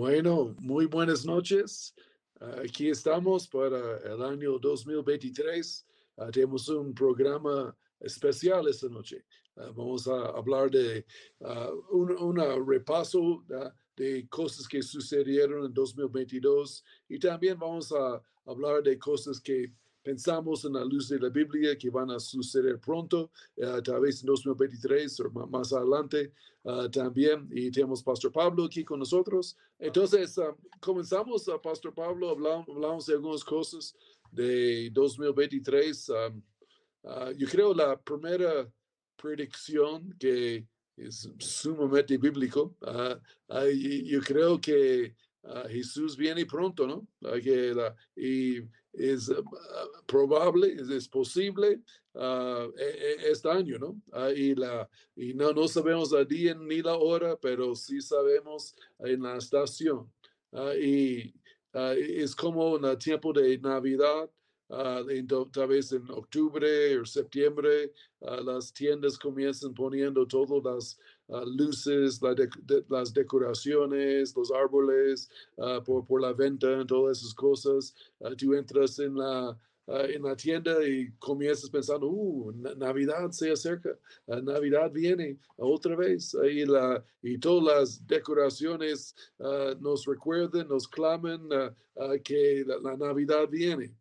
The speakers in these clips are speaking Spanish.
Bueno, muy buenas noches. Aquí estamos para el año 2023. Ah, tenemos un programa especial esta noche. Ah, vamos a hablar de uh, un repaso de cosas que sucedieron en 2022 y también vamos a hablar de cosas que pensamos en la luz de la Biblia que van a suceder pronto, uh, tal vez en 2023 o más adelante uh, también. Y tenemos Pastor Pablo aquí con nosotros. Entonces, uh, comenzamos, a Pastor Pablo, hablamos, hablamos, de algunas cosas de 2023. Um, yo creo la primera predicción que es sumamente bíblico. yo creo que Jesús viene pronto, ¿no? que la, y es uh, probable, es, posible uh, este año, ¿no? Uh, y la, y no, no sabemos el día ni la hora, pero sí sabemos en la estación. y es como en el tiempo de Navidad, tal vez en octubre o septiembre, las tiendas comienzan poniendo todas las Ah, luces, las decoraciones, los árboles uh, por, por, la venta, todas esas cosas. Uh, tú entras en la, en la tienda y comienzas pensando, uh, Navidad se acerca, Navidad viene otra vez. y, la, y todas las decoraciones nos recuerdan, nos claman que la, Navidad viene.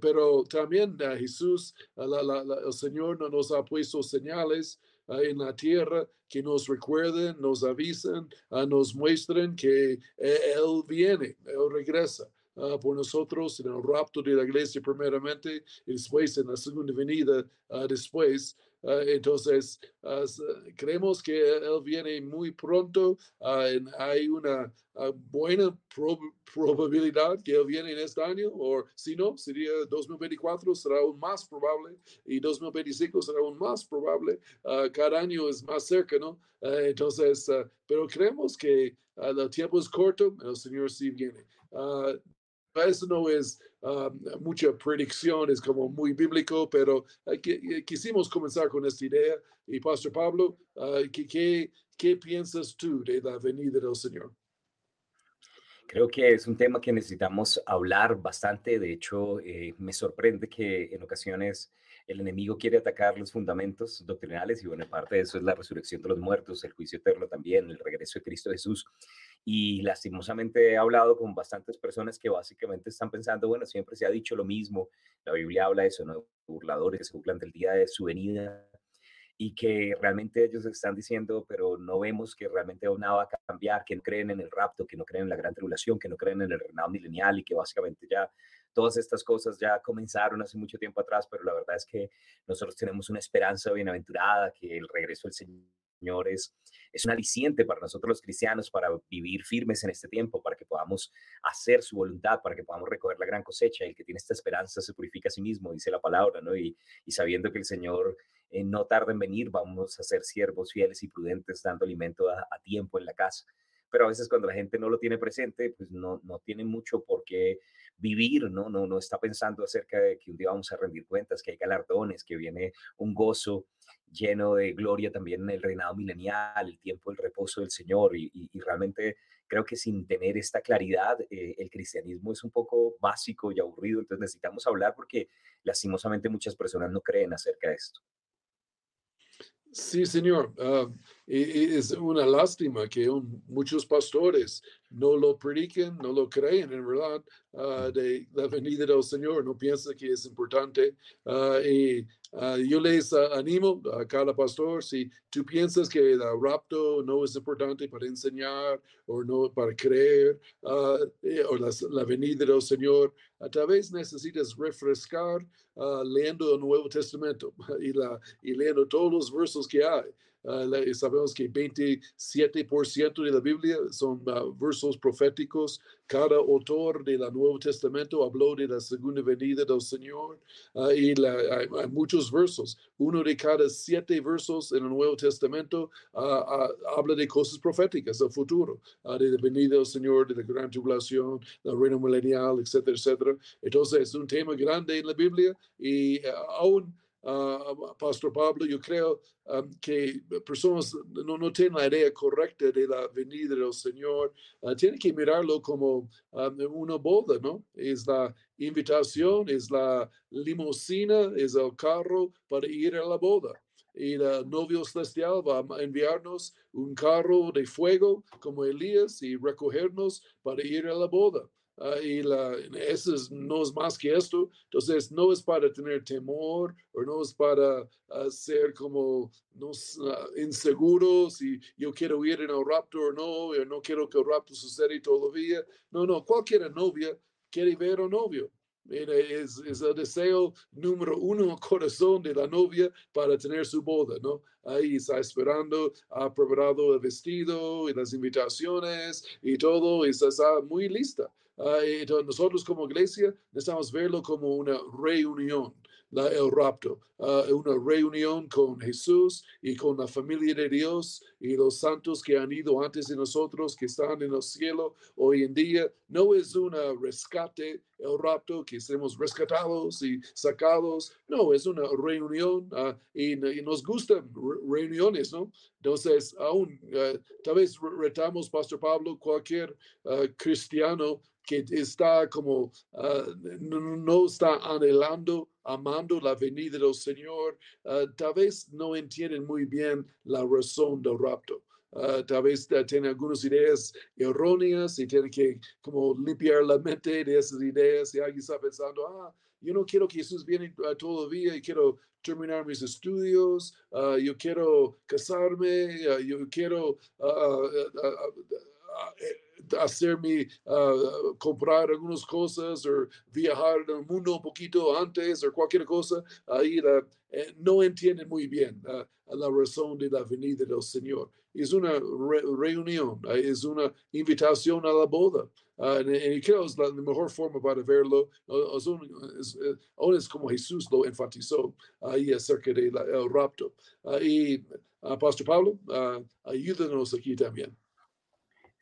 pero también Jesús, el Señor nos ha puesto señales en la tierra que nos recuerden, nos avisen, nos muestren que eh, Él viene, Él regresa. Uh, por nosotros en el rapto de la iglesia primeramente y después en la segunda venida uh, después. Uh, entonces, creemos que Él viene muy pronto. hay una buena probabilidad que Él viene en este año, o si no, sería 2024, será aún más probable, y 2025 será aún más probable. cada año es más cerca, ¿no? entonces, pero creemos que el tiempo es corto, el Señor sí viene eso no es um, mucha predicción, es como muy bíblico, pero uh, quisimos comenzar con esta idea. Y Pastor Pablo, uh, ¿qué, qué, piensas tú de la venida del Señor? Creo que es un tema que necesitamos hablar bastante. De hecho, eh, me sorprende que en ocasiones el enemigo quiere atacar los fundamentos doctrinales y bueno, parte de eso es la resurrección de los muertos, el juicio eterno también, el regreso de Cristo Jesús y lastimosamente he hablado con bastantes personas que básicamente están pensando, bueno, siempre se ha dicho lo mismo, la Biblia habla de eso, ¿no? Burladores que se burlan del día de su venida y que realmente ellos están diciendo, pero no vemos que realmente nada va a cambiar, que no creen en el rapto, que no creen en la gran tribulación, que no creen en el reinado milenial y que básicamente ya todas estas cosas ya comenzaron hace mucho tiempo atrás, pero la verdad es que nosotros tenemos una esperanza bienaventurada, que el regreso del Señor Señores, es un aliciente para nosotros los cristianos para vivir firmes en este tiempo, para que podamos hacer su voluntad, para que podamos recoger la gran cosecha. El que tiene esta esperanza se purifica a sí mismo, dice la palabra, ¿no? Y, sabiendo que el Señor eh, no tarda en venir, vamos a ser siervos fieles y prudentes, dando alimento a, a tiempo en la casa pero a veces cuando la gente no lo tiene presente, pues no, no tiene mucho por qué vivir, ¿no? ¿no? No está pensando acerca de que un día vamos a rendir cuentas, que hay galardones, que viene un gozo lleno de gloria también en el reinado milenial, el tiempo del reposo del Señor y, realmente creo que sin tener esta claridad, eh, el cristianismo es un poco básico y aburrido, entonces necesitamos hablar porque lastimosamente muchas personas no creen acerca de esto. Sí, señor. Uh, es una lástima que muchos pastores no lo prediquen, no lo creen en verdad uh, de la venida del Señor, no piensan que es importante. Uh, y yo les animo a cada pastor, si tú piensas que el rapto no es importante para enseñar o no para creer, eh, o la, venida del Señor, tal vez necesitas refrescar leyendo el Nuevo Testamento y, la, y leyendo todos los versos que hay. Uh, sabemos que 27% de la Biblia son uh, versos proféticos. Cada autor del Nuevo Testamento habló de la segunda venida del Señor uh, y la, hay, hay, muchos versos. Uno de cada siete versos en el Nuevo Testamento habla de cosas proféticas del futuro, de la venida del Señor, de la gran tribulación, del reino milenial, etcétera, etcétera. Entonces es un tema grande en la Biblia y aún uh, Pastor Pablo, yo creo que personas no, no tienen la idea correcta de la venida del Señor. Uh, tienen que mirarlo como una boda, ¿no? Es la invitación, es la limusina, es el carro para ir a la boda y el novio celestial va a enviarnos un carro de fuego como Elías y recogernos para ir a la boda. Ah, y la, eso no es más que esto. Entonces, no es para tener temor o no es para uh, ser como no, uh, inseguros y yo quiero ir en el rapto o no, o no quiero que el rapto suceda todavía. No, no, cualquier novia quiere ver a un novio. Es, es, el deseo número uno en el corazón de la novia para tener su boda, ¿no? Ahí está esperando, ha preparado el vestido y las invitaciones y todo, y está muy lista. Entonces nosotros como iglesia necesitamos verlo como una reunión la, el rapto, uh, una reunión con Jesús y con la familia de Dios y los santos que han ido antes de nosotros, que están en el cielo hoy en día. No es un rescate, el rapto, que estemos rescatados y sacados. No, es una reunión uh, y, y, nos gustan reuniones, ¿no? Entonces, aún, uh, tal vez retamos, Pastor Pablo, cualquier cristiano que está como, no, no está anhelando amando la venida del Señor, uh, tal vez no entienden muy bien la razón del rapto. Uh, tal vez uh, tienen algunas ideas erróneas y tienen que como limpiar la mente de esas ideas y alguien está pensando, ah, yo no quiero que Jesús viene todavía y quiero terminar mis estudios, yo quiero casarme, yo quiero hacerme uh, comprar algunas cosas o viajar el mundo un poquito antes o cualquier cosa, ahí eh, no entienden muy bien uh, la razón de la venida del Señor. Es una reunión, uh, es una invitación a la boda. y creo que es la mejor forma para verlo. Es, es, es, como Jesús lo enfatizó ahí acerca del rapto. y Pastor Pablo, ayúdanos aquí también.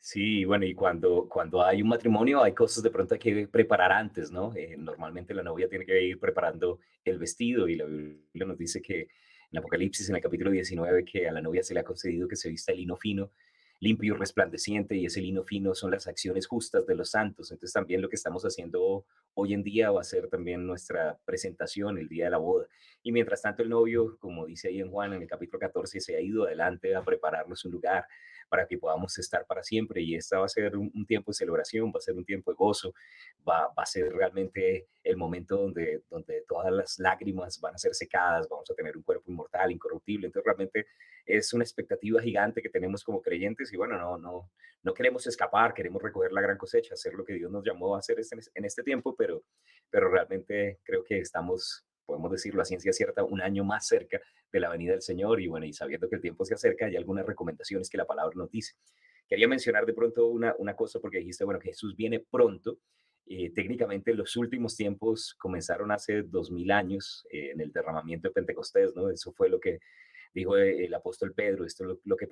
Sí, bueno, y cuando, cuando hay un matrimonio hay cosas de pronto que preparar antes, ¿no? Eh, normalmente la novia tiene que ir preparando el vestido y la Biblia nos dice que en Apocalipsis, en el capítulo 19, que a la novia se le ha concedido que se vista el lino fino, limpio resplandeciente, y ese lino fino son las acciones justas de los santos. Entonces también lo que estamos haciendo hoy en día va a ser también nuestra presentación el día de la boda. Y mientras tanto el novio, como dice ahí en Juan en el capítulo 14, se ha ido adelante a prepararnos un lugar, para que podamos estar para siempre. Y esta va a ser un, tiempo de celebración, va a ser un tiempo de gozo, va, a ser realmente el momento donde, donde todas las lágrimas van a ser secadas, vamos a tener un cuerpo inmortal, incorruptible. Entonces realmente es una expectativa gigante que tenemos como creyentes y bueno, no, no, no queremos escapar, queremos recoger la gran cosecha, hacer lo que Dios nos llamó a hacer este, en este tiempo, pero, pero realmente creo que estamos podemos decirlo a ciencia cierta, un año más cerca de la venida del Señor y bueno, y sabiendo que el tiempo se acerca, hay algunas recomendaciones que la palabra nos dice. Quería mencionar de pronto una, una cosa porque dijiste, bueno, que Jesús viene pronto. Eh, técnicamente los últimos tiempos comenzaron hace dos mil años eh, en el derramamiento de Pentecostés, ¿no? Eso fue lo que dijo el apóstol Pedro, esto es lo, lo que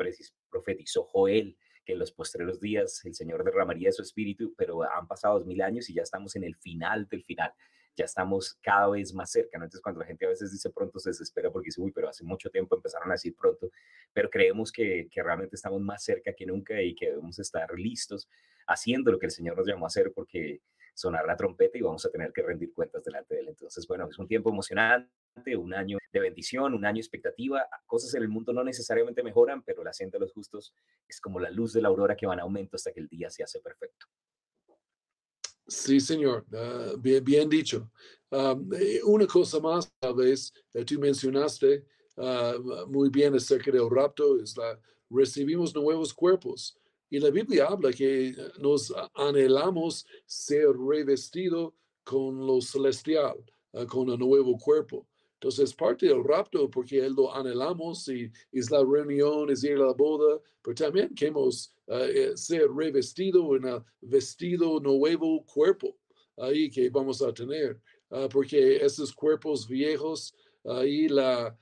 profetizó Joel, que en los postreros días el Señor derramaría su espíritu, pero han pasado dos mil años y ya estamos en el final del final ya estamos cada vez más cerca, ¿no? Entonces, cuando la gente a veces dice pronto, se desespera porque dice, uy, pero hace mucho tiempo empezaron a decir pronto, pero creemos que, realmente estamos más cerca que nunca y que debemos estar listos haciendo lo que el Señor nos llamó a hacer porque sonar la trompeta y vamos a tener que rendir cuentas delante de Él. Entonces, bueno, es un tiempo emocionante, un año de bendición, un año de expectativa. Cosas en el mundo no necesariamente mejoran, pero la siente de los justos es como la luz de la aurora que va en aumento hasta que el día se hace perfecto. Sí, señor, uh, bien, dicho. Um, una cosa más, tal vez, uh, tú mencionaste uh, muy bien acerca del rapto, es la, recibimos nuevos cuerpos. Y la Biblia habla que nos anhelamos ser revestido con lo celestial, con un nuevo cuerpo. Entonces, parte del rapto, porque lo anhelamos y es la reunión, es ir a la boda, pero también queremos uh, ser revestido en el vestido nuevo cuerpo ahí que vamos a tener, uh, porque esos cuerpos viejos, ahí la,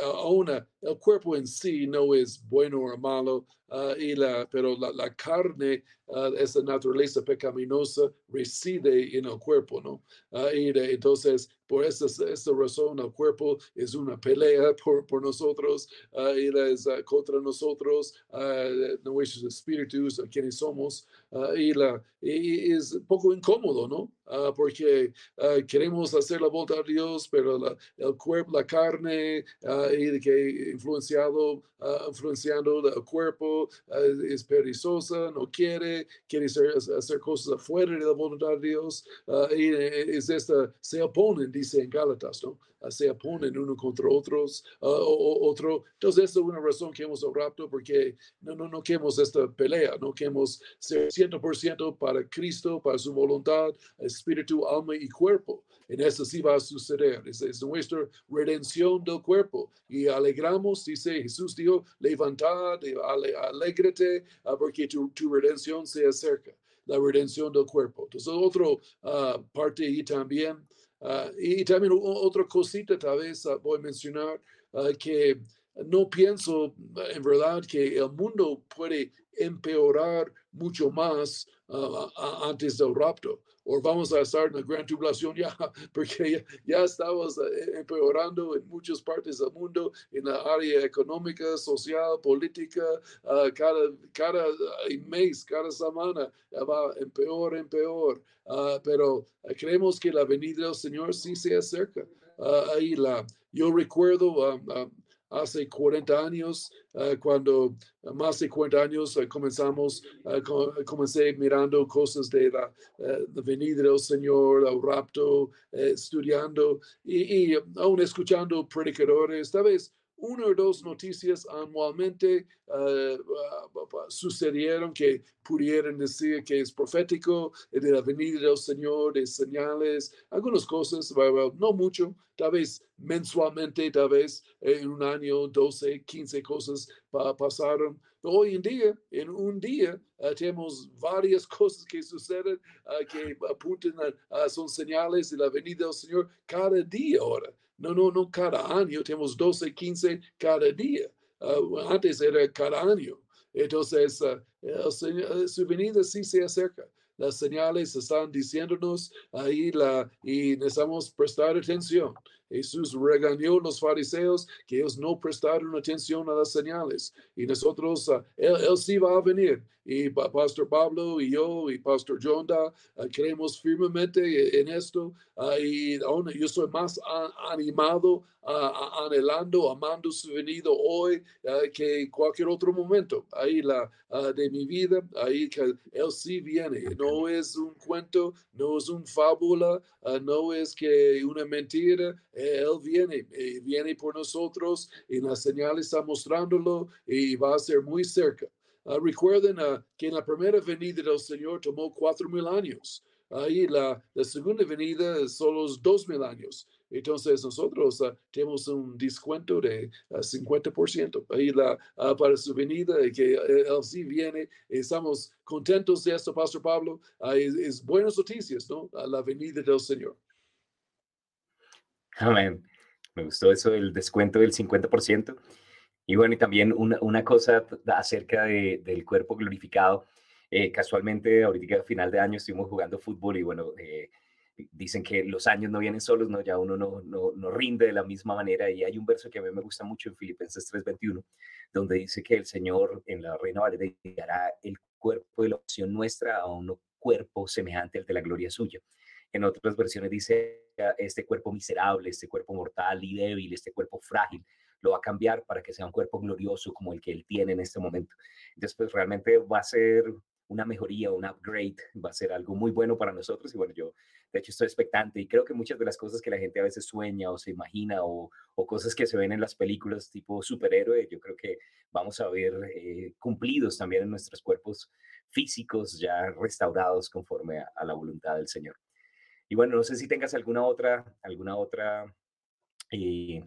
aún el cuerpo en sí no es bueno o malo, uh, y la, pero la, la carne, uh, esa naturaleza pecaminosa, reside en el cuerpo, ¿no? y de, entonces, por esta, esta, razón, el cuerpo es una pelea por, por nosotros, y es contra nosotros, nuestros espíritus, quienes somos, y, la, y es un poco incómodo, ¿no? porque queremos hacer la voluntad de Dios, pero la, el cuerpo, la carne, y que influenciado, influenciando el cuerpo, eh, es perezosa, no quiere, quiere hacer, cosas afuera de la voluntad de Dios, ah, y eh, es esta, se oponen, dice en Gálatas, ¿no? Ah, se oponen uno contra otros, uh, o, otro. Entonces, esta es una razón que hemos orado porque no, no, no queremos esta pelea, no queremos ser 100% para Cristo, para su voluntad, espíritu, alma y cuerpo. En eso sí va a suceder. Es, es nuestra redención del cuerpo. Y alegramos, dice Jesús dijo, levantad, ale, alégrate, uh, porque tu, redención se acerca la redención del cuerpo. Entonces, otra uh, parte y también Ah, y también otra cosita tal vez ah, voy a mencionar ah, que no pienso en verdad que el mundo puede empeorar mucho más antes del rapto. O vamos a estar en la gran tribulación ya, porque ya, estamos eh, empeorando en muchas partes del mundo, en la área económica, social, política, cada, cada mes, cada semana va en peor, en peor. pero creemos que la venida del Señor sí se acerca. ahí la, yo recuerdo hace 40 años, uh, cuando más de 40 años uh, comenzamos, uh, comencé mirando cosas de la, la, venida del Señor, el rapto, estudiando y, aún escuchando predicadores, vez una o dos noticias anualmente uh, uh, sucedieron que pudieran decir que es profético de la venida del Señor, de señales, algunas cosas, no mucho, tal vez mensualmente, tal vez en un año, 12, 15 cosas pasaron. Hoy en día, en un día, uh, tenemos varias cosas que suceden que apuntan a, son señales de la venida del Señor cada día ahora. No, no, no cada año, tenemos 12, 15 cada día. Uh, antes era cada año. Entonces, el, su venida sí se acerca. Las señales están diciéndonos ahí y necesitamos prestar atención. Jesús regañó a los fariseos que ellos no prestaron atención a las señales. Y nosotros, uh, él, él, sí va a venir. Y Pastor Pablo y yo y Pastor Jonda uh, creemos firmemente en esto. Uh, y aún yo soy más animado, anhelando, amando su venido hoy que cualquier otro momento. Ahí la de mi vida, ahí que Él sí viene. No es un cuento, no es una fábula, no es que una mentira. Él viene, eh, viene por nosotros y la señal está mostrándolo y va a ser muy cerca. Ah, recuerden ah, que en la primera venida del Señor tomó cuatro mil años. Ahí la, la segunda venida solo dos mil años. Entonces nosotros ah, tenemos un descuento de 50% ahí la, para su venida, que eh, él sí viene. Estamos contentos de esto, Pastor Pablo. es, es, buenas noticias, ¿no? la venida del Señor. Amén. Me gustó eso del descuento del 50%. Y bueno, y también una, una cosa acerca de, del cuerpo glorificado. Eh, casualmente, ahorita a final de año estuvimos jugando fútbol y bueno, eh, dicen que los años no vienen solos, ¿no? Ya uno no, no, no, rinde de la misma manera. Y hay un verso que a mí me gusta mucho en Filipenses 3:21, donde dice que el Señor en la Reina Valera dará el cuerpo de la opción nuestra a un cuerpo semejante al de la gloria suya. En otras versiones dice, este cuerpo miserable, este cuerpo mortal y débil, este cuerpo frágil, lo va a cambiar para que sea un cuerpo glorioso como el que él tiene en este momento. Entonces, pues realmente va a ser una mejoría, un upgrade, va a ser algo muy bueno para nosotros. Y bueno, yo de hecho estoy expectante y creo que muchas de las cosas que la gente a veces sueña o se imagina o, cosas que se ven en las películas tipo superhéroe, yo creo que vamos a ver eh, cumplidos también en nuestros cuerpos físicos ya restaurados conforme a la voluntad del Señor. Y bueno, no sé si tengas alguna otra, alguna otra, eh,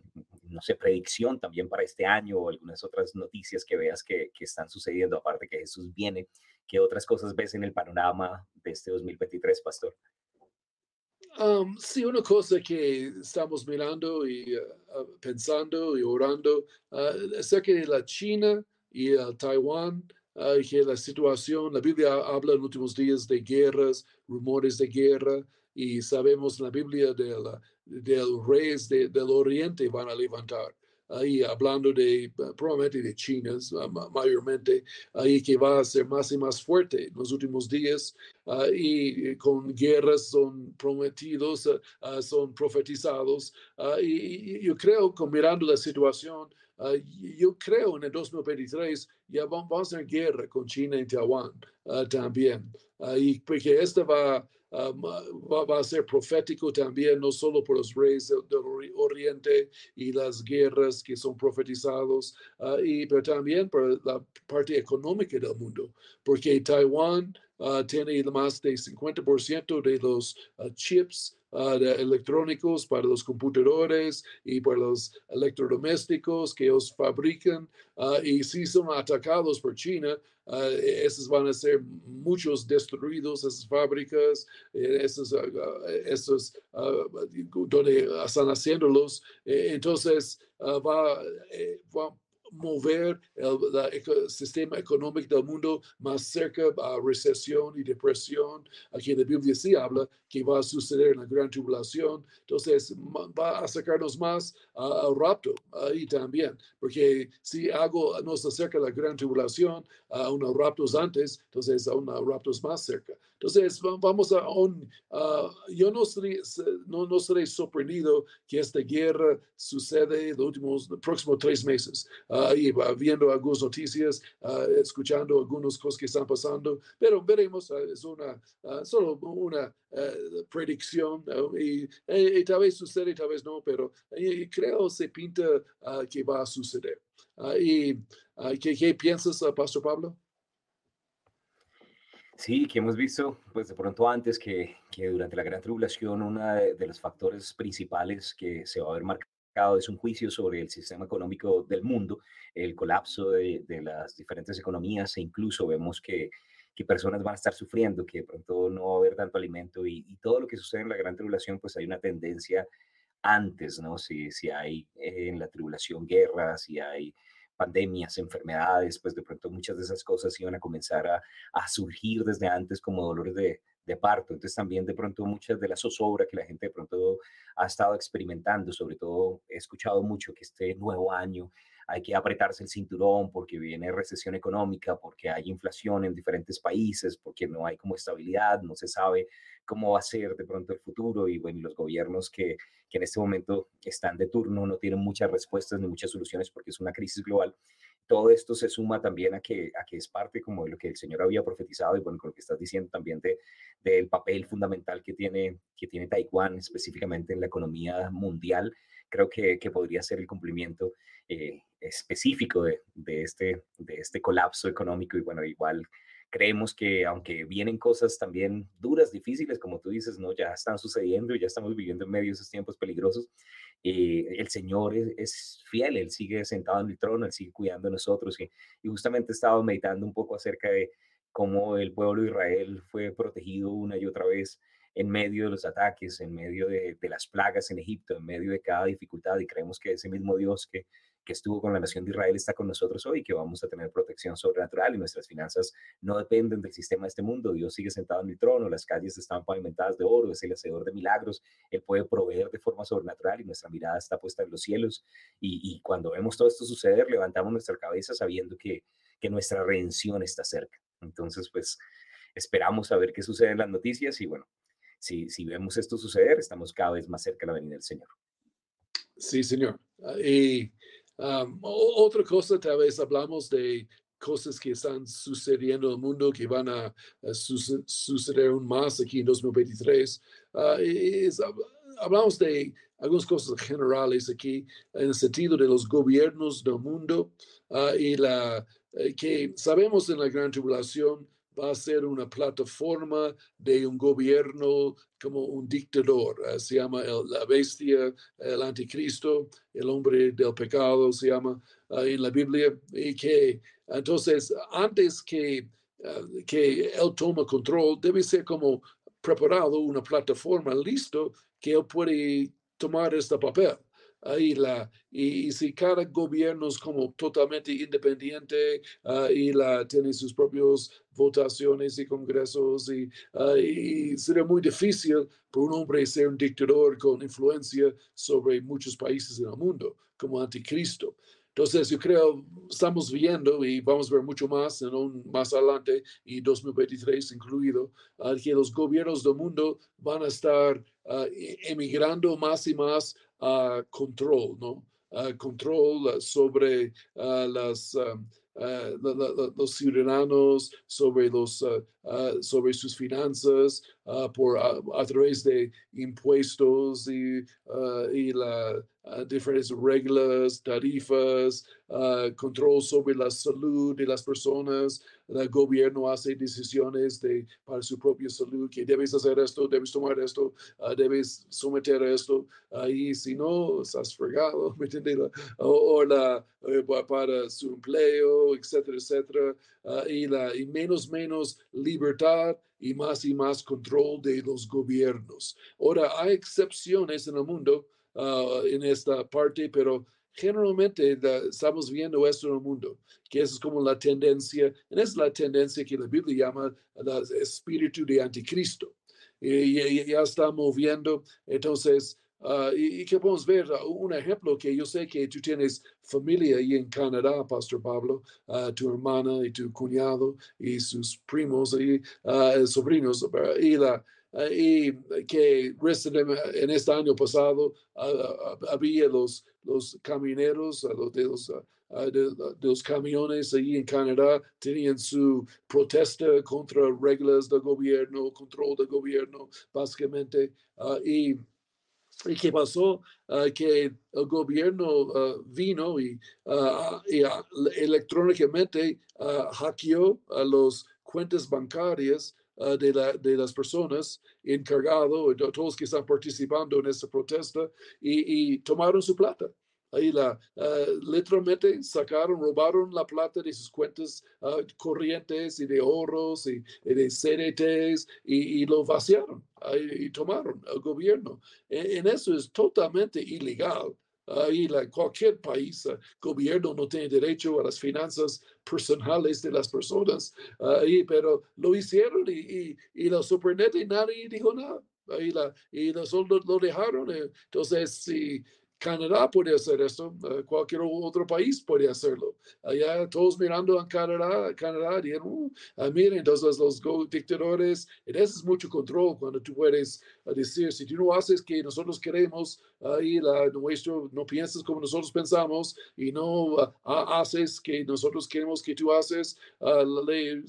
no sé, predicción también para este año o algunas otras noticias que veas que, que están sucediendo, aparte que Jesús viene. ¿Qué otras cosas ves en el panorama de este 2023, Pastor? Um, sí, una cosa que estamos mirando y uh, uh, pensando y orando uh, acerca de la China y Taiwán, que la situación, la Biblia habla en últimos días de guerras, rumores de guerra, y sabemos la Biblia de la, del reyes del oriente van a levantar. Ahí hablando de probablemente de China mayormente, ahí que va a ser más y más fuerte en los últimos días. Y con guerras son prometidos, son profetizados. Y, yo creo que mirando la situación, yo creo en el 2023 ya vamos a hacer guerra con China y Taiwán también, y porque esta va Um, va, a ser profético también, no solo por los reyes del, oriente y las guerras que son profetizados, uh, y, pero también por la parte económica del mundo, porque Taiwán uh, tiene más de 50% de los uh, chips Uh, electrónicos para los computadores y para los electrodomésticos que ellos fabrican. Uh, y si son atacados por China, uh, esos van a ser muchos destruidos, esas fábricas, eh, esos, esos donde están haciéndolos. Eh, entonces, va, eh, va mover el, sistema económico del mundo más cerca a recesión y depresión. Aquí en la Biblia sí habla que va a suceder en la gran tribulación. Entonces va a sacarnos más al rapto ahí también, porque si algo nos acerca a la gran tribulación, a unos raptos antes, entonces a unos raptos más cerca. Entonces, vamos a un, yo no seré, no, no seré sorprendido que esta guerra sucede los últimos, los próximos tres meses. y viendo algunas noticias, escuchando algunas cosas que están pasando, pero veremos, es una, solo una predicción y, y, tal vez sucede, tal vez no, pero creo se pinta que va a suceder. y, ¿qué, ¿Qué piensas, Pastor Pablo? Sí, que hemos visto, pues de pronto antes que, que durante la gran tribulación, uno de, los factores principales que se va a ver marcado es un juicio sobre el sistema económico del mundo, el colapso de, de las diferentes economías e incluso vemos que, que, personas van a estar sufriendo, que de pronto no va a haber tanto alimento y, todo lo que sucede en la gran tribulación, pues hay una tendencia antes, ¿no? Si, si hay en la tribulación guerras, si hay pandemias, enfermedades, pues de pronto muchas de esas cosas iban a comenzar a, a surgir desde antes como dolores de, de, parto. Entonces también de pronto muchas de la zozobra que la gente de pronto ha estado experimentando, sobre todo he escuchado mucho que este nuevo año hay que apretarse el cinturón porque viene recesión económica, porque hay inflación en diferentes países, porque no hay como estabilidad, no se sabe cómo va a ser de pronto el futuro y bueno, los gobiernos que, que en este momento están de turno no tienen muchas respuestas ni muchas soluciones porque es una crisis global. Todo esto se suma también a que, a que es parte como de lo que el Señor había profetizado y bueno, con lo que estás diciendo también de, del papel fundamental que tiene, que tiene Taiwán específicamente en la economía mundial, creo que, que podría ser el cumplimiento eh, específico de, de, este, de este colapso económico y bueno, igual creemos que aunque vienen cosas también duras, difíciles, como tú dices, ¿no? Ya están sucediendo y ya estamos viviendo en medio de esos tiempos peligrosos. Eh, el Señor es, fiel, Él sigue sentado en el trono, Él sigue cuidando de nosotros. Y, y justamente estaba meditando un poco acerca de cómo el pueblo de Israel fue protegido una y otra vez en medio de los ataques, en medio de, de las plagas en Egipto, en medio de cada dificultad. Y creemos que ese mismo Dios que que estuvo con la nación de Israel está con nosotros hoy, que vamos a tener protección sobrenatural y nuestras finanzas no dependen del sistema de este mundo. Dios sigue sentado en el trono, las calles están pavimentadas de oro, es el hacedor de milagros, Él puede proveer de forma sobrenatural y nuestra mirada está puesta en los cielos. Y, cuando vemos todo esto suceder, levantamos nuestra cabeza sabiendo que, que nuestra redención está cerca. Entonces, pues esperamos a ver qué sucede en las noticias y bueno, si, si vemos esto suceder, estamos cada vez más cerca de la venida del Señor. Sí, Señor. Y otra cosa, tal vez hablamos de cosas que están sucediendo en el mundo que van a, suceder aún más aquí en 2023. Ah, hablamos de algunas cosas generales aquí en el sentido de los gobiernos del mundo ah, y la eh, que sabemos en la gran tribulación va a ser una plataforma de un gobierno como un dictador. Eh, se llama la bestia, el anticristo, el hombre del pecado, se llama eh, en la Biblia. Y que entonces, antes que, eh, que él toma control, debe ser como preparado una plataforma listo que él puede tomar este papel ahí la, y, si cada gobierno es como totalmente independiente uh, y la, tiene sus propias votaciones y congresos y, uh, y, sería muy difícil para un hombre ser un dictador con influencia sobre muchos países en el mundo como anticristo. Entonces, yo creo, estamos viendo y vamos a ver mucho más en un, más adelante, y 2023 incluido, uh, que los gobiernos del mundo van a estar emigrando más y más a control, ¿no? control sobre las, los ciudadanos, sobre, los, sobre sus finanzas, por, a, través de impuestos y, y la, diferentes reglas, tarifas, control sobre la salud de las personas, el gobierno hace decisiones de, para su propia salud, que debes hacer esto, debes tomar esto, uh, debes someter a esto, y si no, estás fregado, ¿me entiendes? O, la, eh, para su empleo, etcétera, etcétera, uh, y, la, y menos, menos libertad y más y más control de los gobiernos. Ahora, hay excepciones en el mundo uh, en esta parte, pero generalmente estamos viendo esto en el mundo, que es como la tendencia, y es la tendencia que la Biblia llama el espíritu de anticristo. Y, ya está moviendo, entonces, uh, y, que podemos ver un ejemplo que yo sé que tú tienes familia ahí en Canadá, Pastor Pablo, uh, tu hermana y tu cuñado y sus primos y uh, sobrinos, y la, y que en este año pasado había los los camineros, los de los, de, los camiones ahí en Canadá tenían su protesta contra reglas del gobierno, control del gobierno, básicamente. Ah, y, y, qué pasó? Ah, que el gobierno ah, vino y, y electrónicamente hackeó a las cuentas bancarias de, la, de, las personas encargado, todos que están participando en esta protesta, y tomaron su plata. Ahí la, uh, literalmente sacaron, robaron la plata de sus cuentas uh, corrientes y de ahorros y, y de CDTs y, y, lo vaciaron y tomaron el gobierno. En, en, eso es totalmente ilegal. Ahí la, cualquier país, uh, gobierno no tiene derecho a las finanzas personales de las personas, ahí, pero lo hicieron y, y, y lo sorprendente, nadie dijo nada. Ahí la, y nosotros lo dejaron. Eh, entonces, si Canadá puede hacer esto, eh, cualquier otro país puede hacerlo. Allá todos mirando a Canadá, Canadá dijeron, uh, ah, miren, entonces los dictadores, eso es mucho control cuando tú puedes uh, decir, si tú no haces que nosotros queremos, ahí la, nuestro, no piensas como nosotros pensamos y no haces que nosotros queremos que tú haces, le, le,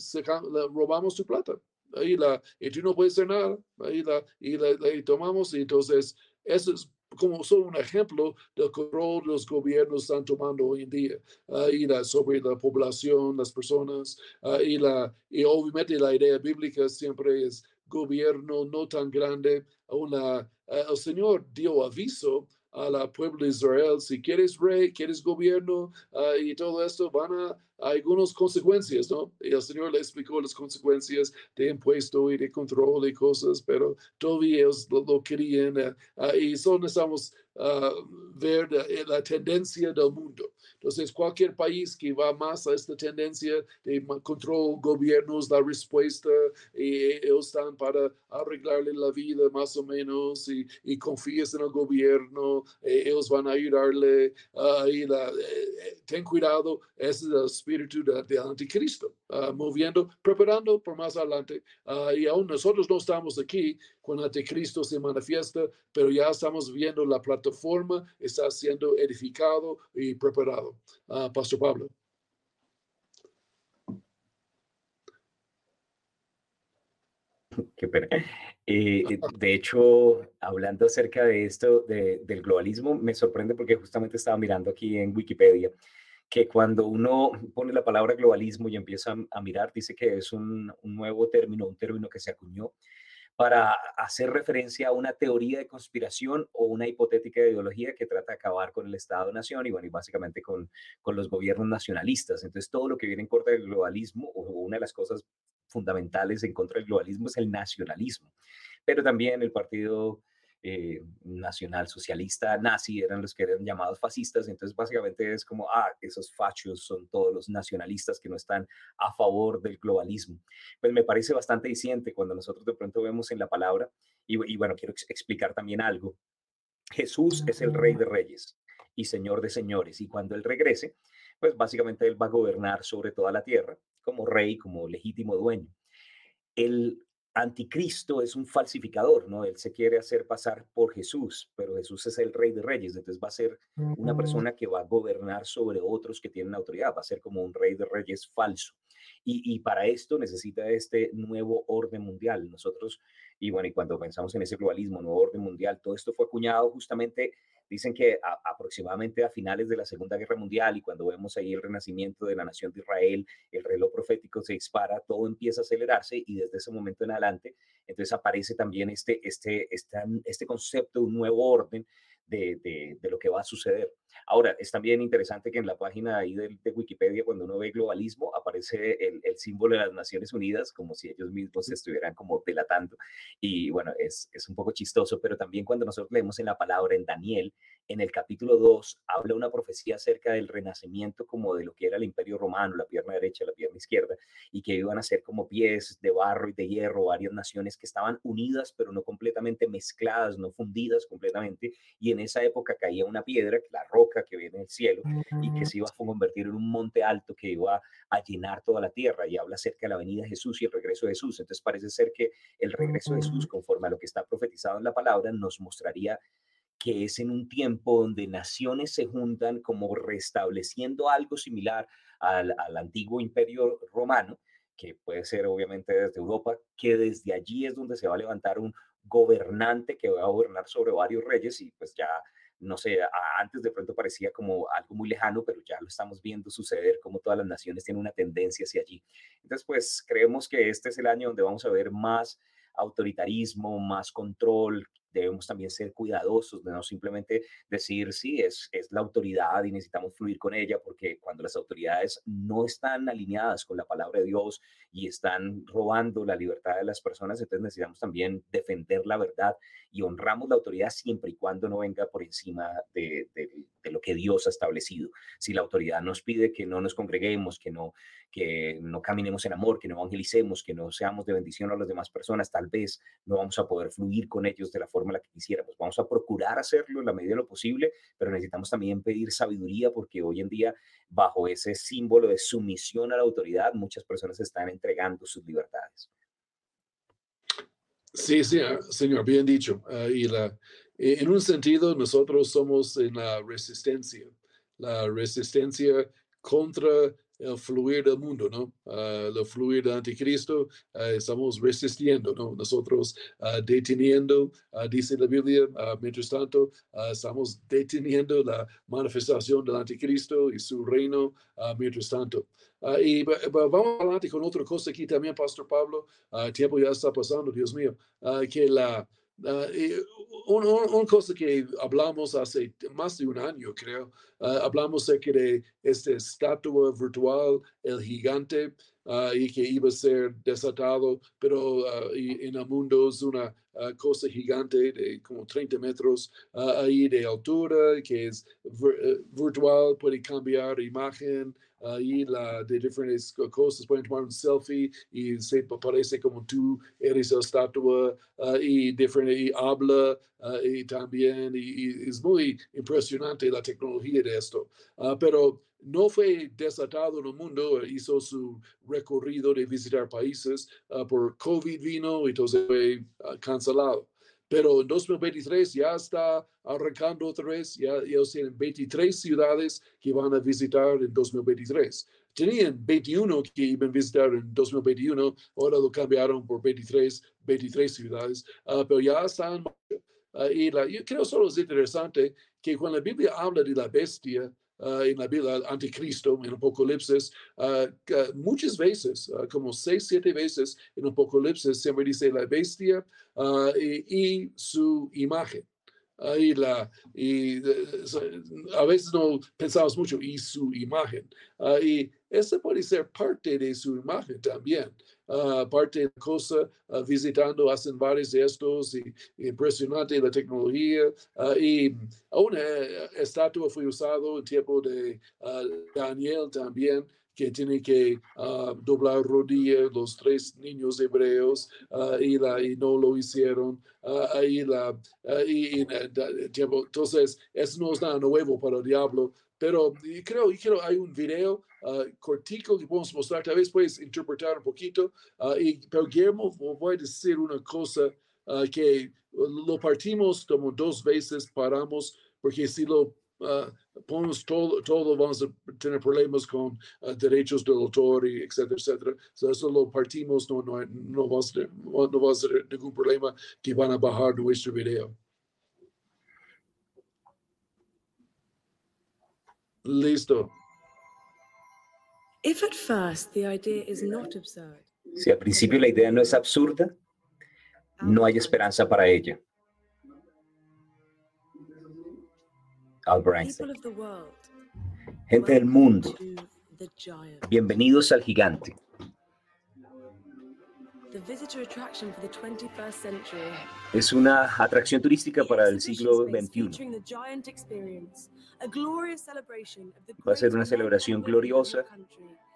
robamos tu plata. Ahí la, y tú no puedes hacer nada, ahí la, y la, tomamos, y entonces eso es como solo un ejemplo del control los gobiernos están tomando hoy en día uh, y la, sobre la población, las personas uh, y, la, y obviamente la idea bíblica siempre es gobierno no tan grande. Una, uh, el Señor dio aviso a la pueblo de Israel, si quieres rey, quieres gobierno y todo esto, van a algunas consecuencias, ¿no? Y el Señor le explicó las consecuencias de impuesto y de control y cosas, pero todavía ellos lo, querían uh, y son estamos uh, ver la, tendencia del mundo. Entonces, cualquier país que va más a esta tendencia de control, gobiernos, la respuesta, y ellos están para arreglarle la vida más o menos y, y en el gobierno, ellos van a ayudarle. y la, ten cuidado, ese es el espíritu del anticristo, uh, moviendo, preparando por más adelante. Uh, y aún nosotros no estamos aquí cuando anticristo se manifiesta, pero ya estamos viendo la plataforma, está siendo edificado y preparado. Uh, Pastor Pablo. Qué pena. Eh, de hecho, hablando acerca de esto, de, del globalismo, me sorprende porque justamente estaba mirando aquí en Wikipedia que cuando uno pone la palabra globalismo y empieza a mirar, dice que es un, nuevo término, un término que se acuñó para hacer referencia a una teoría de conspiración o una hipotética ideología que trata de acabar con el Estado-Nación y, bueno, y básicamente con, con los gobiernos nacionalistas. Entonces, todo lo que viene en corte del globalismo, o una de las cosas fundamentales en contra del globalismo es el nacionalismo, pero también el Partido eh, nacional socialista nazi eran los que eran llamados fascistas, entonces básicamente es como, ah, esos fachos son todos los nacionalistas que no están a favor del globalismo. Pues me parece bastante diciente cuando nosotros de pronto vemos en la palabra, y, bueno, quiero explicar también algo, Jesús es el rey de reyes y señor de señores, y cuando él regrese, pues básicamente él va a gobernar sobre toda la tierra como rey, como legítimo dueño. El anticristo es un falsificador, ¿no? Él se quiere hacer pasar por Jesús, pero Jesús es el rey de reyes, entonces va a ser una persona que va a gobernar sobre otros que tienen autoridad, va a ser como un rey de reyes falso. Y, y para esto necesita este nuevo orden mundial. Nosotros, y bueno, y cuando pensamos en ese globalismo, nuevo orden mundial, todo esto fue acuñado justamente Dicen que aproximadamente a finales de la Segunda Guerra Mundial y cuando vemos ahí el renacimiento de la nación de Israel, el reloj profético se dispara, todo empieza a acelerarse y desde ese momento en adelante, entonces aparece también este, este, este, este concepto de un nuevo orden de, de, lo que va a suceder. Ahora, es también interesante que en la página ahí de, de Wikipedia, cuando uno ve globalismo, aparece el, el, símbolo de las Naciones Unidas, como si ellos mismos estuvieran como delatando. Y bueno, es, es un poco chistoso, pero también cuando nosotros leemos en la palabra en Daniel, en el capítulo 2 habla una profecía acerca del renacimiento como de lo que era el imperio romano, la pierna derecha, la pierna izquierda, y que iban a ser como pies de barro y de hierro, varias naciones que estaban unidas, pero no completamente mezcladas, no fundidas completamente, y en esa época caía una piedra, la roca que viene del cielo, y que se iba a convertir en un monte alto que iba a llenar toda la tierra, y habla acerca de la venida de Jesús y el regreso de Jesús. Entonces parece ser que el regreso de Jesús, conforme a lo que está profetizado en la palabra, nos mostraría que es en un tiempo donde naciones se juntan como restableciendo algo similar al, antiguo imperio romano, que puede ser obviamente desde Europa, que desde allí es donde se va a levantar un gobernante que va a gobernar sobre varios reyes y pues ya no sé, antes de pronto parecía como algo muy lejano, pero ya lo estamos viendo suceder, como todas las naciones tienen una tendencia hacia allí. Entonces, pues creemos que este es el año donde vamos a ver más autoritarismo, más control, debemos también ser cuidadosos de no simplemente decir, sí, es, es la autoridad y necesitamos fluir con ella, porque cuando las autoridades no están alineadas con la palabra de Dios y están robando la libertad de las personas, entonces necesitamos también defender la verdad y honramos la autoridad siempre y cuando no venga por encima de, de, de lo que Dios ha establecido. Si la autoridad nos pide que no nos congreguemos, que no, que no caminemos en amor, que no evangelicemos, que no seamos de bendición a las demás personas, tal vez no vamos a poder fluir con ellos de la forma en la que quisiéramos. Vamos a procurar hacerlo en la medida de lo posible, pero necesitamos también pedir sabiduría porque hoy en día, bajo ese símbolo de sumisión a la autoridad, muchas personas están entregando sus libertades. Sí, sí, ah, señor, bien dicho. Uh, y la, eh, en un sentido, nosotros somos en la resistencia, la resistencia contra el fluir del mundo, ¿no? Uh, el fluir del anticristo, uh, estamos resistiendo, ¿no? Nosotros uh, deteniendo, dice la Biblia, mientras tanto, estamos deteniendo la manifestación del anticristo y su reino, mientras tanto. y vamos adelante con otra cosa aquí también, Pastor Pablo, el tiempo ya está pasando, Dios mío, que la Uh, una, cosa que hablamos hace más de un año, creo, uh, hablamos acerca de esta estatua virtual, el gigante, uh, y que iba a ser desatado, pero en el mundo es una cosa gigante de como 30 metros ahí de altura, que es virtual, puede cambiar imagen, ahí la, de diferentes cosas, pueden tomar un selfie y se parece como tú eres la estatua uh, y diferente habla uh, y también y, es muy impresionante la tecnología de esto. Pero no fue desatado en el mundo, hizo su recorrido de visitar países, por COVID vino entonces fue cancelado. Pero en 2023 ya está arrancando otra vez, ya ellos tienen 23 ciudades que van a visitar en 2023. Tenían 21 que iban a visitar en 2021, ahora lo cambiaron por 23, 23 ciudades, uh, pero ya están. Uh, y la, yo creo solo es interesante que cuando la Biblia habla de la bestia, Uh, en la Biblia, anticristo, en Apocalipsis, uh, muchas veces, uh, como seis, siete veces en Apocalipsis, siempre dice la bestia y, y, su imagen. y, la, y a veces no pensamos mucho, y su imagen. y esa puede ser parte de su imagen también. Uh, parte de la cosa, uh, visitando, hacen varios de estos, y, impresionante la tecnología, y una estatua fue usado en tiempo de Daniel también, que tiene que doblar rodillas los tres niños hebreos y, la, y no lo hicieron. ahí la, y, entonces, eso no es nada nuevo para el diablo, pero creo, creo hay un video uh, cortico que podemos mostrar, tal vez puedes interpretar un poquito. Uh, y, pero Guillermo, voy a decir una cosa uh, que lo partimos como dos veces, paramos, porque si lo ponemos todo, todo vamos a tener problemas con derechos del autor, y etcétera, etcétera. So, eso lo partimos, no, no, no, va a no va a ningún problema que van a bajar nuestro video. Absurd, si al principio la idea no es absurda, no hay esperanza para ella. Albert Einstein. Gente del mundo, bienvenidos al gigante. Es una atracción turística para el siglo XXI. Va a ser una celebración gloriosa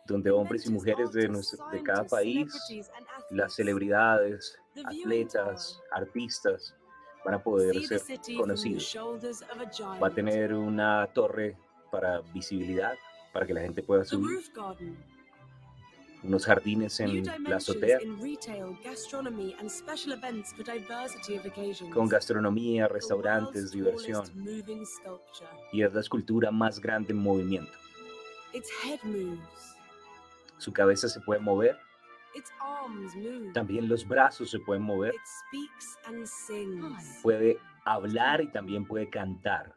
donde hombres y mujeres de, de cada país, las celebridades, atletas, artistas, van a poder ser conocidos. Va a tener una torre para visibilidad, para que la gente pueda subir unos jardines en la azotea con gastronomía, restaurantes, diversión. Y es la escultura más grande en movimiento. Su cabeza se puede mover. También los brazos se pueden mover. Puede hablar y también puede cantar.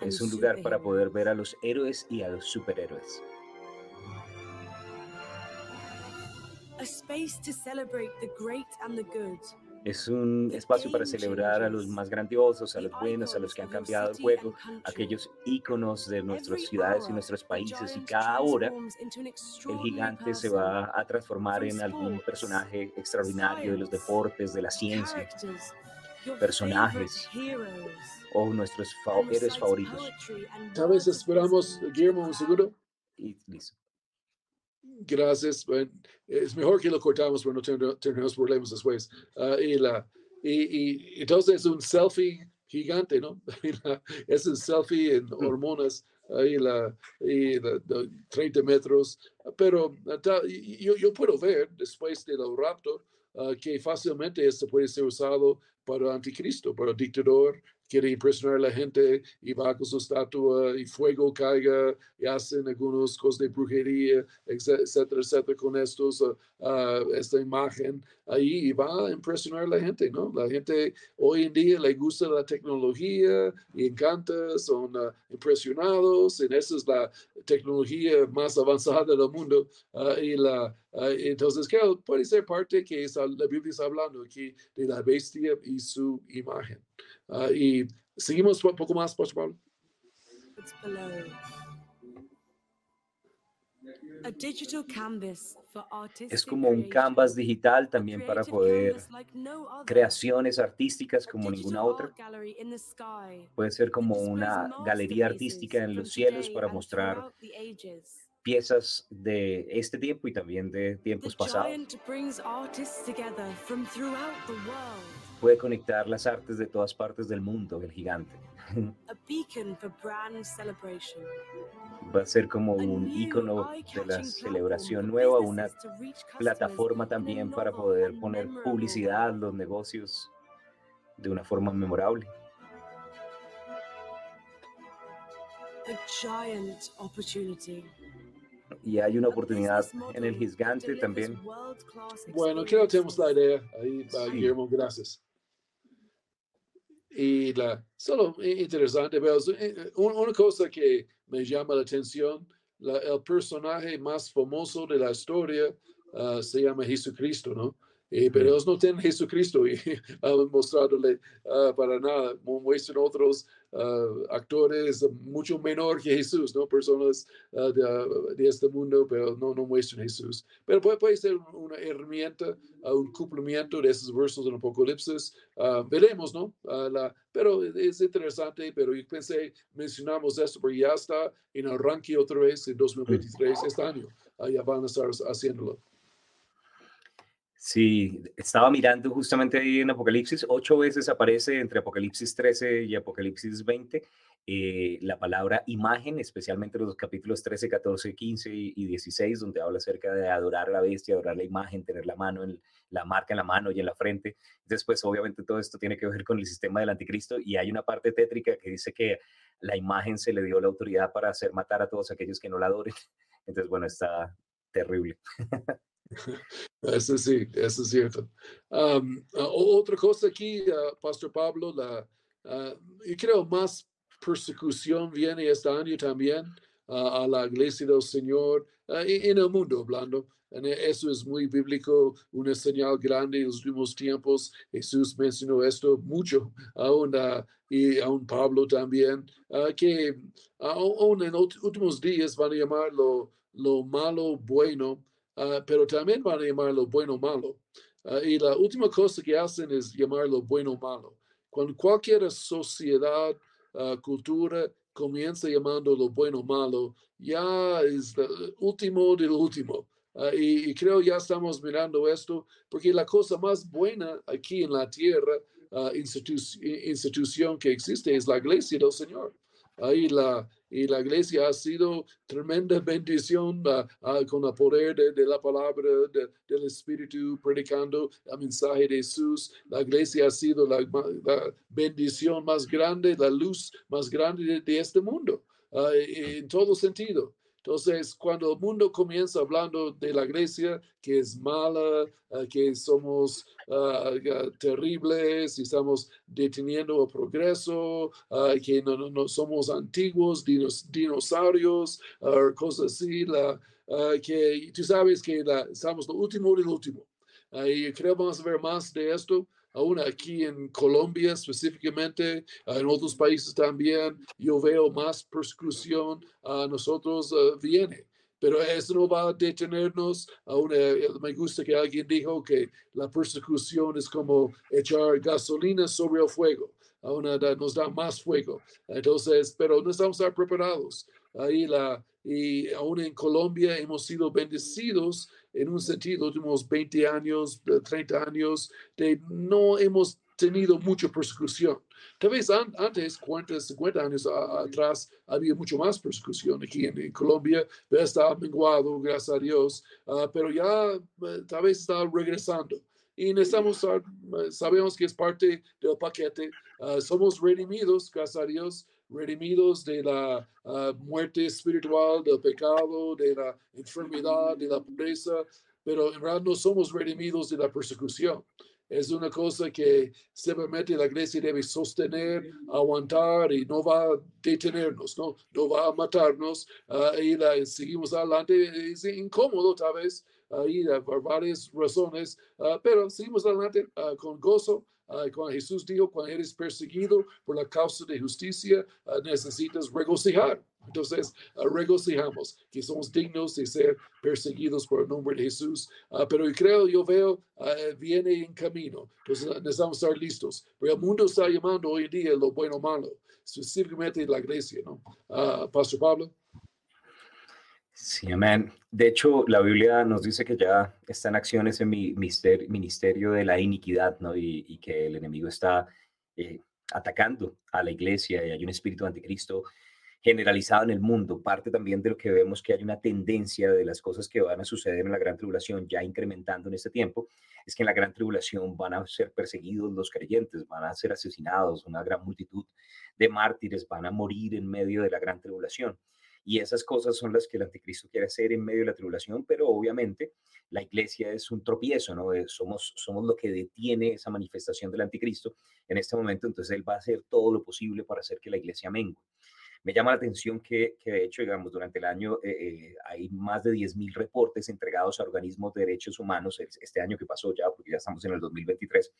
Es un lugar para poder ver a los héroes y a los superhéroes. Es un espacio para celebrar a los más grandiosos, a los buenos, a los que han cambiado el juego, aquellos íconos de nuestras ciudades y nuestros países. Y cada hora el gigante se va a transformar en algún personaje extraordinario de los deportes, de la ciencia, personajes o nuestros héroes favoritos. ¿Sabes? Esperamos, Guillermo, un segundo. Y listo. Gracias. es mejor que lo cortamos para no tener, problemas después. Uh, y, la, y, y, entonces es un selfie gigante, ¿no? es un selfie en hormonas ahí la, y la, 30 metros, pero yo, yo, puedo ver después de la raptor uh, que fácilmente esto puede ser usado para anticristo, para dictador, quiere impresionar a la gente y va con su estatua y fuego caiga y hacen algunos cosas de brujería, etcétera, etcétera, con estos, uh, esta imagen ahí va a impresionar a la gente, ¿no? La gente hoy en día le gusta la tecnología y encanta, son uh, impresionados, y esa es la tecnología más avanzada del mundo y la, entonces, ¿qué puede ser parte que la Biblia está hablando aquí de la bestia y su imagen. Uh, y seguimos un poco más, Pastor Pablo. Es como un canvas digital también para poder creaciones artísticas como ninguna otra. Puede ser como una galería artística en los cielos para mostrar piezas de este tiempo y también de tiempos pasados puede conectar las artes de todas partes del mundo, el gigante. Va a ser como un icono de la celebración nueva, una plataforma también para poder poner publicidad los negocios de una forma memorable. Y hay una oportunidad en el gigante también. Bueno, creo que tenemos la idea. Ahí, Guillermo, gracias. Y la, solo interesante, pero eh, eh, una cosa que me llama la atención, el personaje más famoso de la historia ah, se llama Jesucristo, ¿no? Eh, pero ellos no tienen Jesucristo y han mostradole ah, para nada. Muestran otros ah, actores mucho menor que Jesús, ¿no? Personas ah, de, de, este mundo, pero no, no muestran Jesús. Pero puede, puede ser una herramienta, un cumplimiento de esos versos en Apocalipsis. veremos, ¿no? La, pero es interesante, pero yo pensé, mencionamos esto, porque ya está en arranque otra vez en 2023, este año. ya van a estar haciéndolo. Sí, estaba mirando justamente ahí en Apocalipsis, ocho veces aparece entre Apocalipsis 13 y Apocalipsis 20 eh, la palabra imagen, especialmente los capítulos 13, 14, 15 y 16, donde habla acerca de adorar la bestia, adorar la imagen, tener la mano, en, la marca en la mano y en la frente. Después, obviamente, todo esto tiene que ver con el sistema del anticristo y hay una parte tétrica que dice que la imagen se le dio la autoridad para hacer matar a todos aquellos que no la adoren. Entonces, bueno, está terrible. Eso sí, eso es cierto. otra cosa aquí, uh, Pastor Pablo, la, uh, yo creo más persecución viene este año también uh, a la iglesia del Señor en el mundo hablando. Eso es muy bíblico, una señal grande en los últimos tiempos. Jesús mencionó esto mucho, aún, y aún Pablo también, que aún en los últimos días van a llamarlo lo malo bueno Ah, pero también van a llamarlo bueno malo. Ah, y la última cosa que hacen es llamarlo bueno malo. Cuando cualquier sociedad, uh, cultura comienza llamando lo bueno malo, ya es el último del último. Y, y, creo ya estamos mirando esto, porque la cosa más buena aquí en la tierra, institu institución que existe, es la iglesia del Señor. Ahí la, y la iglesia ha sido tremenda bendición uh, uh, con el poder de, la palabra del Espíritu, predicando el mensaje de Jesús. La iglesia ha sido la, bendición más grande, la luz más grande de, este mundo, uh, en todo sentido. Entonces, cuando el mundo comienza hablando de la iglesia, que es mala, ah, que somos uh, terribles estamos deteniendo el progreso, uh, que no, no, somos antiguos, dinos, dinosaurios, cosas así, la, que tú sabes que la, estamos lo último del último. y creo que vamos a ver más de esto aún aquí en Colombia específicamente, ah, en otros países también, yo veo más persecución a nosotros ah, viene. Pero eso no va a detenernos. Aún eh, me gusta que alguien dijo que la persecución es como echar gasolina sobre el fuego. Aún nos da más fuego. Entonces, pero no estamos preparados. Ahí la, y aún en Colombia hemos sido bendecidos en un sentido, los últimos 20 años, 30 años, de no hemos tenido mucha persecución. Tal vez antes, 40, 50 años atrás, había mucho más persecución aquí en, Colombia, pero está menguado, gracias a Dios, ah, pero ya eh, tal vez está regresando. Y necesitamos, sabemos que es parte del paquete, ah, somos redimidos, gracias a Dios, redimidos de la ah, muerte espiritual, del pecado, de la enfermedad, de la pobreza, pero en realidad no somos redimidos de la persecución. Es una cosa que simplemente la iglesia debe sostener, aguantar y no va a detenernos, no, no va a matarnos. Uh, y la, seguimos adelante. Es incómodo tal vez, ahí por varias razones, uh, pero seguimos adelante uh, con gozo cuando Jesús dijo, cuando eres perseguido por la causa de justicia, ah, necesitas regocijar. Entonces, regocijamos que somos dignos de ser perseguidos por el nombre de Jesús. Ah, pero yo creo, yo veo, viene en camino. Entonces, necesitamos estar listos. Pero el mundo está llamando hoy en día lo bueno o malo, específicamente la iglesia, ¿no? Pastor Pablo. Sí, amén. De hecho, la Biblia nos dice que ya está en acción ese ministerio de la iniquidad, ¿no? Y, que el enemigo está eh, atacando a la iglesia y hay un espíritu anticristo generalizado en el mundo. Parte también de lo que vemos que hay una tendencia de las cosas que van a suceder en la gran tribulación, ya incrementando en este tiempo, es que en la gran tribulación van a ser perseguidos los creyentes, van a ser asesinados, una gran multitud de mártires van a morir en medio de la gran tribulación. Y esas cosas son las que el anticristo quiere hacer en medio de la tribulación, pero obviamente la iglesia es un tropiezo, ¿no? Eh, somos, somos lo que detiene esa manifestación del anticristo en este momento, entonces él va a hacer todo lo posible para hacer que la iglesia mengue. Me llama la atención que, que de hecho, digamos, durante el año eh, eh, hay más de 10.000 reportes entregados a organismos de derechos humanos este año que pasó ya, porque ya estamos en el 2023 eh,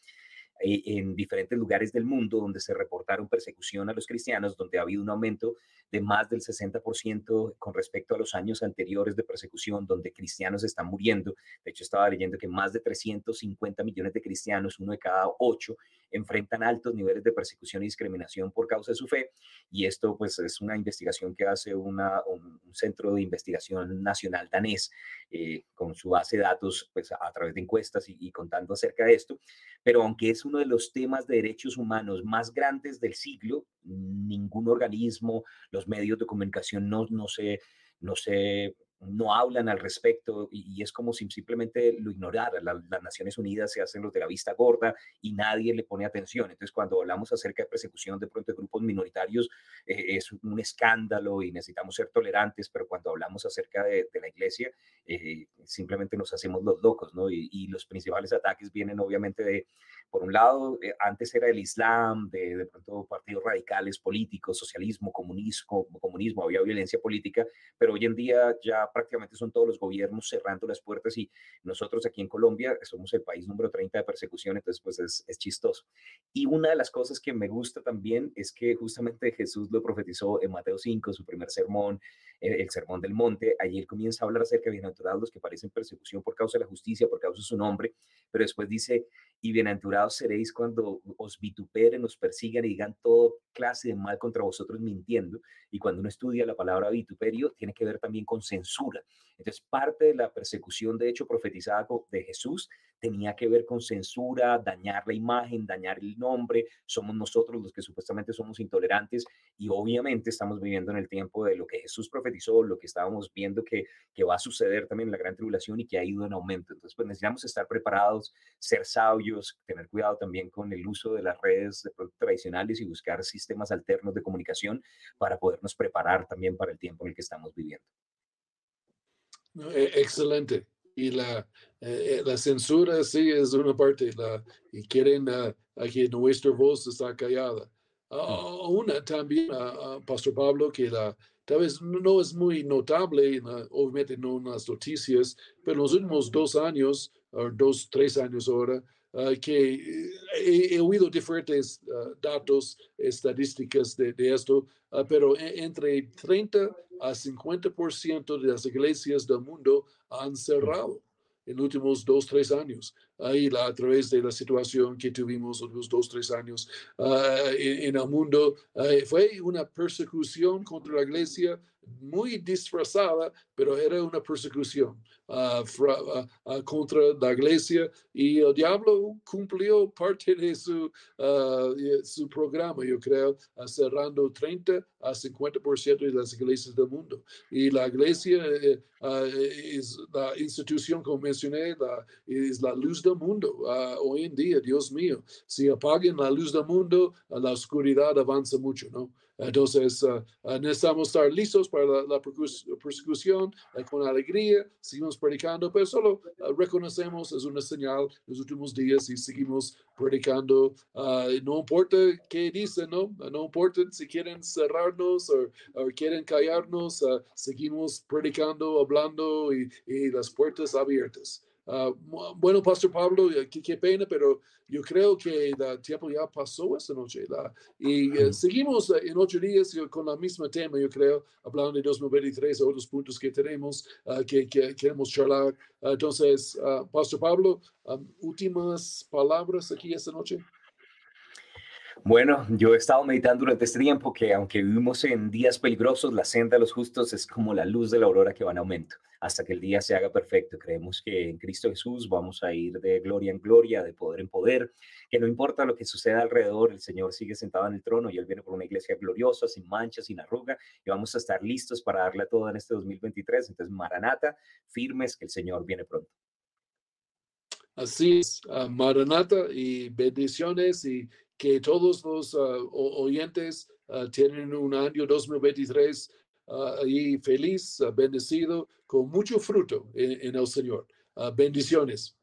en diferentes lugares del mundo donde se reportaron persecución a los cristianos, donde ha habido un aumento de más del 60% con respecto a los años anteriores de persecución, donde cristianos están muriendo. De hecho, estaba leyendo que más de 350 millones de cristianos, uno de cada ocho, enfrentan altos niveles de persecución y discriminación por causa de su fe. Y esto pues es una investigación que hace una, un, centro de investigación nacional danés eh, con su base de datos pues a través de encuestas y, y contando acerca de esto. Pero aunque es uno de los temas de derechos humanos más grandes del siglo, ningún organismo, los medios de comunicación no, no se no se no hablan al respecto y, es como si simplemente lo ignoraran. las Naciones Unidas se hacen los de la vista gorda y nadie le pone atención. Entonces, cuando hablamos acerca de persecución de pronto grupos minoritarios, eh, es un escándalo y necesitamos ser tolerantes, pero cuando hablamos acerca de, la iglesia, eh, simplemente nos hacemos los locos, ¿no? Y, los principales ataques vienen obviamente de, por un lado, eh, antes era el Islam, de, de pronto partidos radicales políticos, socialismo, comunismo, comunismo, había violencia política, pero hoy en día ya prácticamente son todos los gobiernos cerrando las puertas y nosotros aquí en Colombia somos el país número 30 de persecución, entonces pues es, es chistoso. Y una de las cosas que me gusta también es que justamente Jesús lo profetizó en Mateo 5, su primer sermón, el, el sermón del monte, allí él comienza a hablar acerca de bienaventurados los que parecen persecución por causa de la justicia, por causa de su nombre, pero después dice, y bienaventurados seréis cuando os vituperen, os persigan y digan todo clase de mal contra vosotros mintiendo. Y cuando uno estudia la palabra vituperio, tiene que ver también con censura. Entonces, parte de la persecución, de hecho, profetizada de Jesús, tenía que ver con censura, dañar la imagen, dañar el nombre. Somos nosotros los que supuestamente somos intolerantes y obviamente estamos viviendo en el tiempo de lo que Jesús profetizó, lo que estábamos viendo que, va a suceder también en la gran tribulación y que ha ido en aumento. Entonces, pues necesitamos estar preparados, ser sabios, tener cuidado también con el uso de las redes tradicionales y buscar sistemas alternos de comunicación para podernos preparar también para el tiempo en el que estamos viviendo. E, excelente. Y la, eh, eh, la censura sí es una parte, la, y quieren uh, que nuestra voz está callada. Uh, una también, uh, Pastor Pablo, que la, tal vez no es muy notable, obviamente no en las noticias, pero en los últimos dos años, o dos, tres años ahora, Uh, que he, he, oído diferentes uh, datos, estadísticas de, de esto, uh, pero entre 30 a 50% de las iglesias del mundo han cerrado en los últimos dos, tres años, ahí a través de la situación que tuvimos los dos, tres años en, en, el mundo. fue una persecución contra la iglesia muy disfrazada, pero era una persecución uh, uh, uh, contra la iglesia y el diablo cumplió parte de su, su programa, yo creo, cerrando 30 a 50% de las iglesias del mundo. Y la iglesia eh, es la institución, como mencioné, la, es la luz del mundo. hoy en día, Dios mío, si apaguen la luz del mundo, la oscuridad avanza mucho, ¿no? Entonces, uh, uh, necesitamos estar listos para la, persecución uh, con alegría, seguimos predicando, pero solo reconocemos, es una señal los últimos días y seguimos predicando. no importa qué dicen, ¿no? No importa si quieren cerrarnos o, quieren callarnos, seguimos predicando, hablando y las puertas abiertas. Uh, bueno, Pastor Pablo, eh, qué, qué, pena, pero yo creo que el tiempo ya pasó esta noche. La, y uh, seguimos uh, en ocho días con la misma tema, yo creo, hablando de 2023, otros puntos que tenemos que, que, queremos charlar. entonces, Pastor Pablo, um, últimas palabras aquí esta noche. Bueno, yo he estado meditando durante este tiempo que aunque vivimos en días peligrosos, la senda de los justos es como la luz de la aurora que va en aumento hasta que el día se haga perfecto. Creemos que en Cristo Jesús vamos a ir de gloria en gloria, de poder en poder, que no importa lo que suceda alrededor, el Señor sigue sentado en el trono y Él viene por una iglesia gloriosa, sin mancha, sin arruga, y vamos a estar listos para darle a todo en este 2023. Entonces, Maranata, firmes que el Señor viene pronto. Así es, uh, Maranata y bendiciones y que todos los uh, oyentes uh, tienen un año 2023 y feliz, bendecido, con mucho fruto en el Señor. bendiciones.